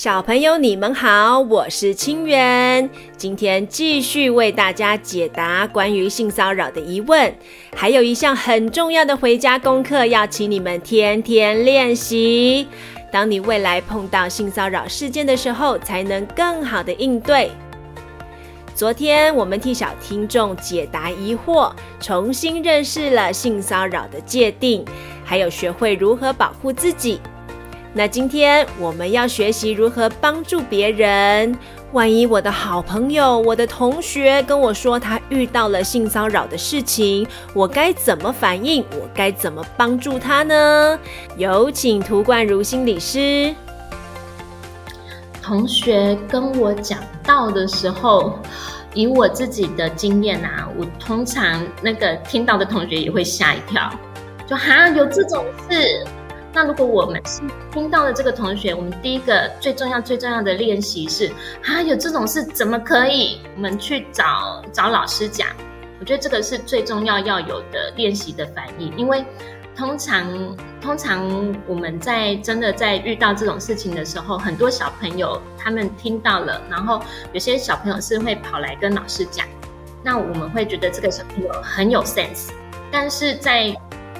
小朋友，你们好，我是清源。今天继续为大家解答关于性骚扰的疑问，还有一项很重要的回家功课，要请你们天天练习。当你未来碰到性骚扰事件的时候，才能更好的应对。昨天我们替小听众解答疑惑，重新认识了性骚扰的界定，还有学会如何保护自己。那今天我们要学习如何帮助别人。万一我的好朋友、我的同学跟我说他遇到了性骚扰的事情，我该怎么反应？我该怎么帮助他呢？有请涂冠如心理师。同学跟我讲到的时候，以我自己的经验啊，我通常那个听到的同学也会吓一跳，就哈有这种事。那如果我们是听到了这个同学，我们第一个最重要、最重要的练习是啊，有这种事怎么可以？我们去找找老师讲。我觉得这个是最重要要有的练习的反应，因为通常通常我们在真的在遇到这种事情的时候，很多小朋友他们听到了，然后有些小朋友是会跑来跟老师讲，那我们会觉得这个小朋友很有 sense，但是在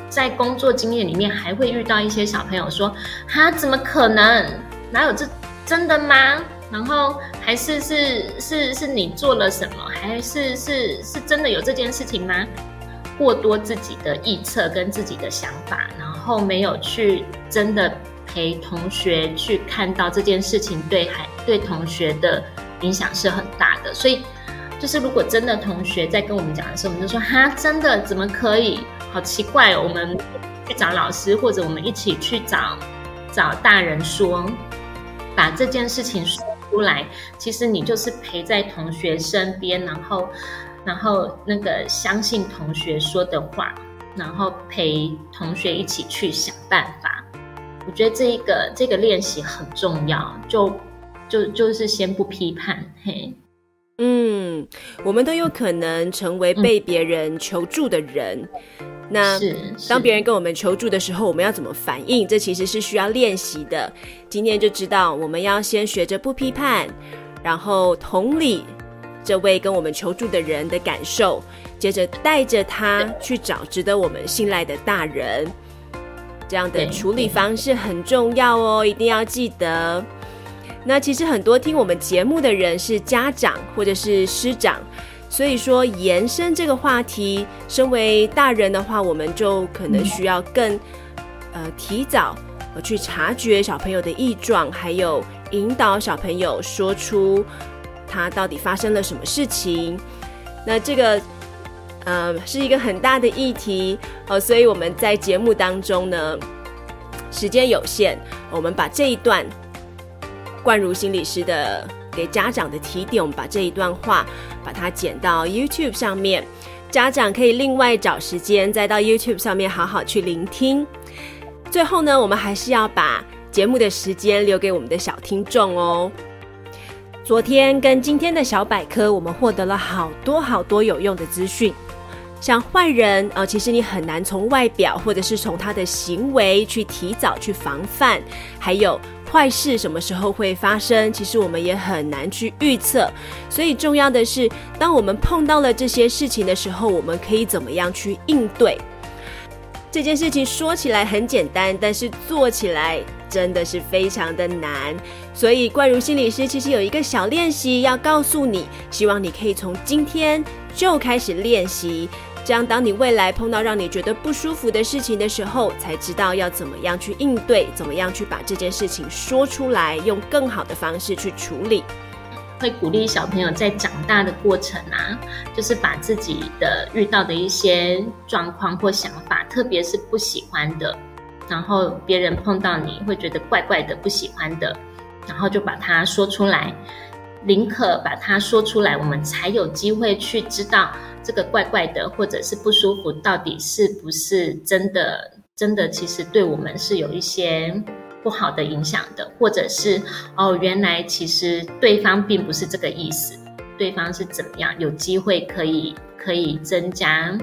在工作经验里面，还会遇到一些小朋友说：“哈，怎么可能？哪有这真的吗？”然后还是是是是你做了什么？还是是是真的有这件事情吗？过多自己的臆测跟自己的想法，然后没有去真的陪同学去看到这件事情对孩对同学的影响是很大的。所以，就是如果真的同学在跟我们讲的时候，我们就说：“哈，真的怎么可以？”好奇怪哦，我们去找老师，或者我们一起去找找大人说，把这件事情说出来。其实你就是陪在同学身边，然后然后那个相信同学说的话，然后陪同学一起去想办法。我觉得这一个这个练习很重要，就就就是先不批判，嘿。嗯，我们都有可能成为被别人求助的人。嗯那当别人跟我们求助的时候，我们要怎么反应？这其实是需要练习的。今天就知道，我们要先学着不批判，然后同理这位跟我们求助的人的感受，接着带着他去找值得我们信赖的大人。这样的处理方式很重要哦，一定要记得。那其实很多听我们节目的人是家长或者是师长。所以说，延伸这个话题，身为大人的话，我们就可能需要更，呃，提早呃去察觉小朋友的异状，还有引导小朋友说出他到底发生了什么事情。那这个，呃，是一个很大的议题哦。所以我们在节目当中呢，时间有限，我们把这一段冠如心理师的。给家长的提点，我们把这一段话把它剪到 YouTube 上面，家长可以另外找时间再到 YouTube 上面好好去聆听。最后呢，我们还是要把节目的时间留给我们的小听众哦。昨天跟今天的小百科，我们获得了好多好多有用的资讯。像坏人啊，其实你很难从外表或者是从他的行为去提早去防范，还有。坏事什么时候会发生？其实我们也很难去预测，所以重要的是，当我们碰到了这些事情的时候，我们可以怎么样去应对？这件事情说起来很简单，但是做起来真的是非常的难。所以冠如心理师其实有一个小练习要告诉你，希望你可以从今天就开始练习。这样，当你未来碰到让你觉得不舒服的事情的时候，才知道要怎么样去应对，怎么样去把这件事情说出来，用更好的方式去处理。会鼓励小朋友在长大的过程啊，就是把自己的遇到的一些状况或想法，特别是不喜欢的，然后别人碰到你会觉得怪怪的、不喜欢的，然后就把它说出来。宁可把它说出来，我们才有机会去知道这个怪怪的或者是不舒服到底是不是真的，真的其实对我们是有一些不好的影响的，或者是哦，原来其实对方并不是这个意思。对方是怎么样，有机会可以可以增加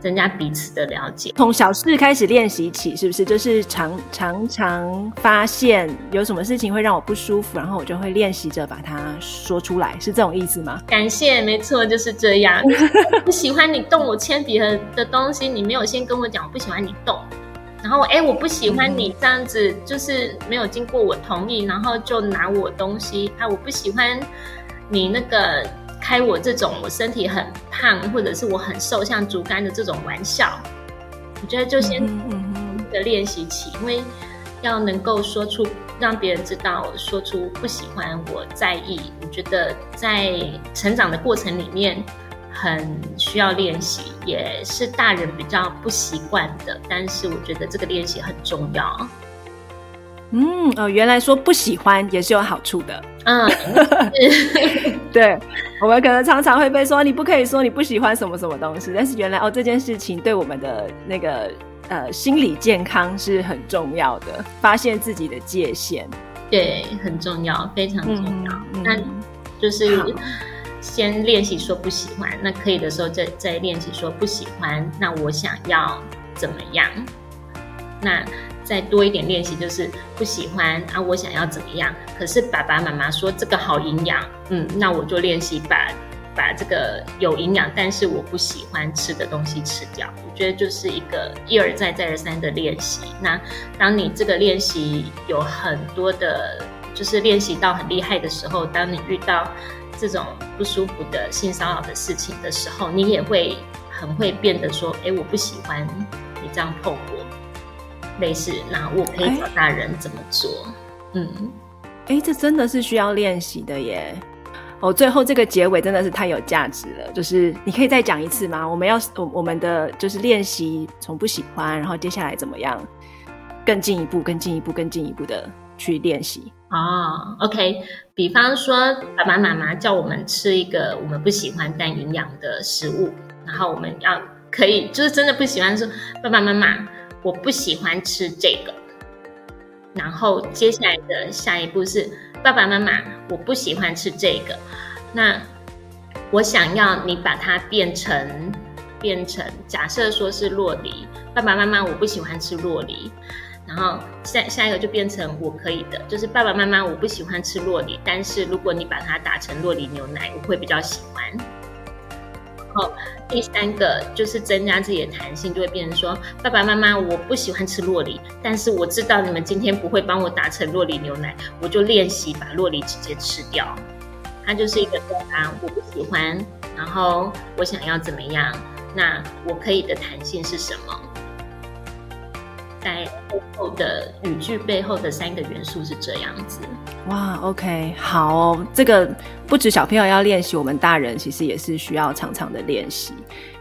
增加彼此的了解。从小事开始练习起，是不是？就是常常常发现有什么事情会让我不舒服，然后我就会练习着把它说出来，是这种意思吗？感谢，没错，就是这样。不喜欢你动我铅笔盒的东西，你没有先跟我讲，我不喜欢你动。然后，哎，我不喜欢你这样子，就是没有经过我同意，然后就拿我东西。啊，我不喜欢你那个开我这种我身体很胖，或者是我很瘦像竹竿的这种玩笑。我觉得就先练习起，因为要能够说出让别人知道，说出不喜欢，我在意。我觉得在成长的过程里面。很需要练习，也是大人比较不习惯的，但是我觉得这个练习很重要。嗯，哦，原来说不喜欢也是有好处的。嗯，对，我们可能常常会被说你不可以说你不喜欢什么什么东西，但是原来哦，这件事情对我们的那个呃心理健康是很重要的，发现自己的界限，对，很重要，非常重要。那、嗯、就是。先练习说不喜欢，那可以的时候再再练习说不喜欢。那我想要怎么样？那再多一点练习就是不喜欢啊，我想要怎么样？可是爸爸妈妈说这个好营养，嗯，那我就练习把把这个有营养但是我不喜欢吃的东西吃掉。我觉得就是一个一而再再而三的练习。那当你这个练习有很多的，就是练习到很厉害的时候，当你遇到。这种不舒服的性骚扰的事情的时候，你也会很会变得说：“哎，我不喜欢你这样碰我。”类似，那我可以教大人怎么做？嗯，哎，这真的是需要练习的耶。哦，最后这个结尾真的是太有价值了。就是你可以再讲一次吗？我们要我我们的就是练习从不喜欢，然后接下来怎么样更进一步、更进一步、更进一步的去练习。哦，OK。比方说，爸爸妈妈叫我们吃一个我们不喜欢但营养的食物，然后我们要可以就是真的不喜欢说，爸爸妈妈，我不喜欢吃这个。然后接下来的下一步是，爸爸妈妈，我不喜欢吃这个。那我想要你把它变成变成，假设说是洛梨，爸爸妈妈，我不喜欢吃洛梨。然后下下一个就变成我可以的，就是爸爸妈妈，我不喜欢吃洛梨，但是如果你把它打成洛梨牛奶，我会比较喜欢。然后第三个就是增加自己的弹性，就会变成说，爸爸妈妈，我不喜欢吃洛梨，但是我知道你们今天不会帮我打成洛梨牛奶，我就练习把洛梨直接吃掉。它就是一个对啊，我不喜欢，然后我想要怎么样，那我可以的弹性是什么？在背后的语句背后的三个元素是这样子。哇，OK，好哦，这个不止小朋友要练习，我们大人其实也是需要常常的练习。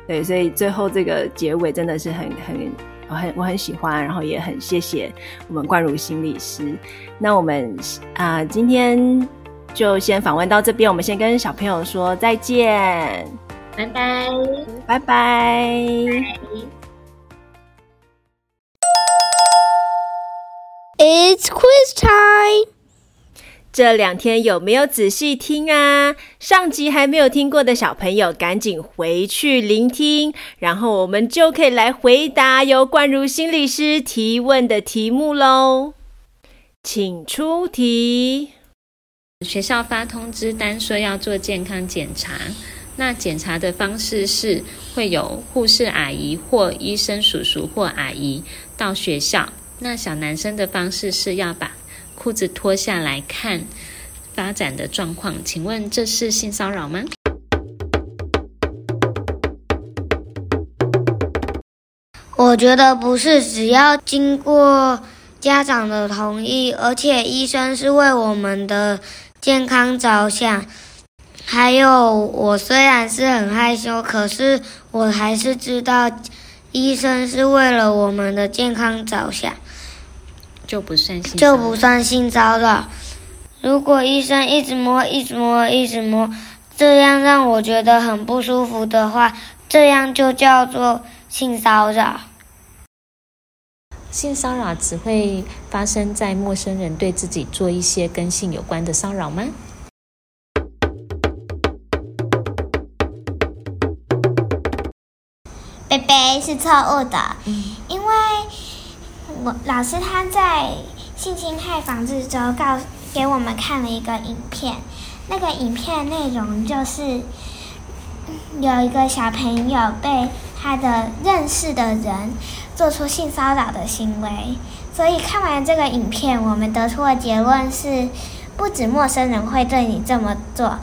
对，所以最后这个结尾真的是很很我很我很喜欢，然后也很谢谢我们冠如心理师。那我们啊、呃，今天就先访问到这边，我们先跟小朋友说再见，拜拜，拜拜。拜拜 It's quiz time！这两天有没有仔细听啊？上集还没有听过的小朋友，赶紧回去聆听，然后我们就可以来回答由冠如心理师提问的题目喽。请出题。学校发通知单说要做健康检查，那检查的方式是会有护士阿姨或医生叔叔或阿姨到学校。那小男生的方式是要把裤子脱下来看发展的状况，请问这是性骚扰吗？我觉得不是，只要经过家长的同意，而且医生是为我们的健康着想。还有，我虽然是很害羞，可是我还是知道医生是为了我们的健康着想。就不算就不算性骚扰。如果医生一直摸、一直摸、一直摸，这样让我觉得很不舒服的话，这样就叫做性骚扰。性骚扰只会发生在陌生人对自己做一些跟性有关的骚扰吗？贝贝是错误的，因为。我老师他在性侵害防治周告给我们看了一个影片，那个影片内容就是有一个小朋友被他的认识的人做出性骚扰的行为，所以看完这个影片，我们得出的结论是，不止陌生人会对你这么做，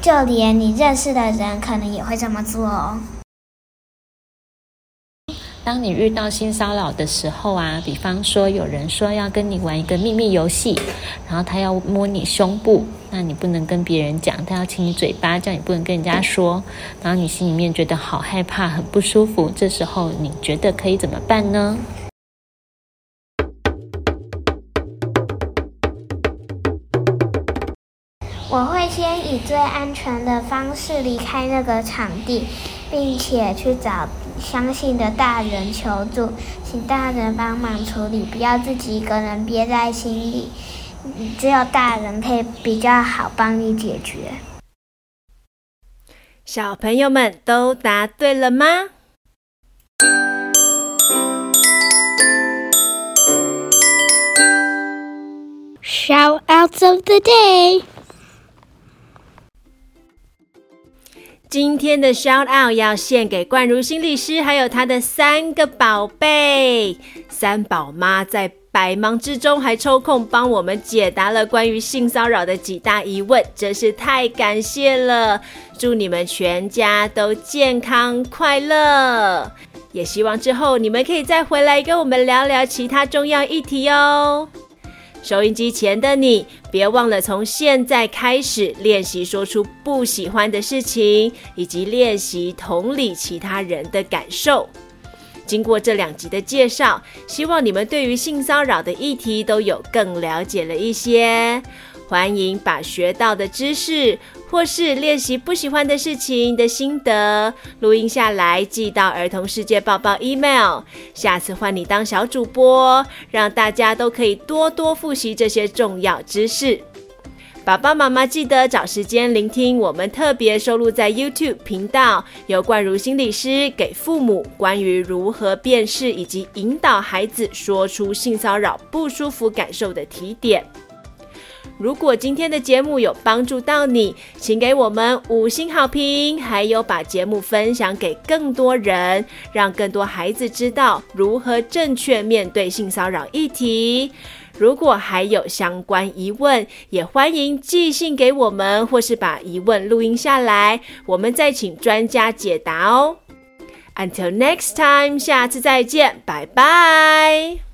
就连你认识的人可能也会这么做哦。当你遇到性骚扰的时候啊，比方说有人说要跟你玩一个秘密游戏，然后他要摸你胸部，那你不能跟别人讲，他要亲你嘴巴，这样也不能跟人家说，然后你心里面觉得好害怕，很不舒服，这时候你觉得可以怎么办呢？我会先以最安全的方式离开那个场地，并且去找相信的大人求助，请大人帮忙处理，不要自己一个人憋在心里。只有大人可以比较好帮你解决。小朋友们都答对了吗？Shout outs of the day。今天的 shout out 要献给冠如心理师，还有他的三个宝贝。三宝妈在百忙之中还抽空帮我们解答了关于性骚扰的几大疑问，真是太感谢了！祝你们全家都健康快乐，也希望之后你们可以再回来跟我们聊聊其他重要议题哦。收音机前的你，别忘了从现在开始练习说出不喜欢的事情，以及练习同理其他人的感受。经过这两集的介绍，希望你们对于性骚扰的议题都有更了解了一些。欢迎把学到的知识，或是练习不喜欢的事情的心得录音下来，寄到儿童世界报报 email。下次换你当小主播，让大家都可以多多复习这些重要知识。爸爸妈妈记得找时间聆听我们特别收录在 YouTube 频道，由冠如心理师给父母关于如何辨识以及引导孩子说出性骚扰不舒服感受的提点。如果今天的节目有帮助到你，请给我们五星好评，还有把节目分享给更多人，让更多孩子知道如何正确面对性骚扰议题。如果还有相关疑问，也欢迎寄信给我们，或是把疑问录音下来，我们再请专家解答哦。Until next time，下次再见，拜拜。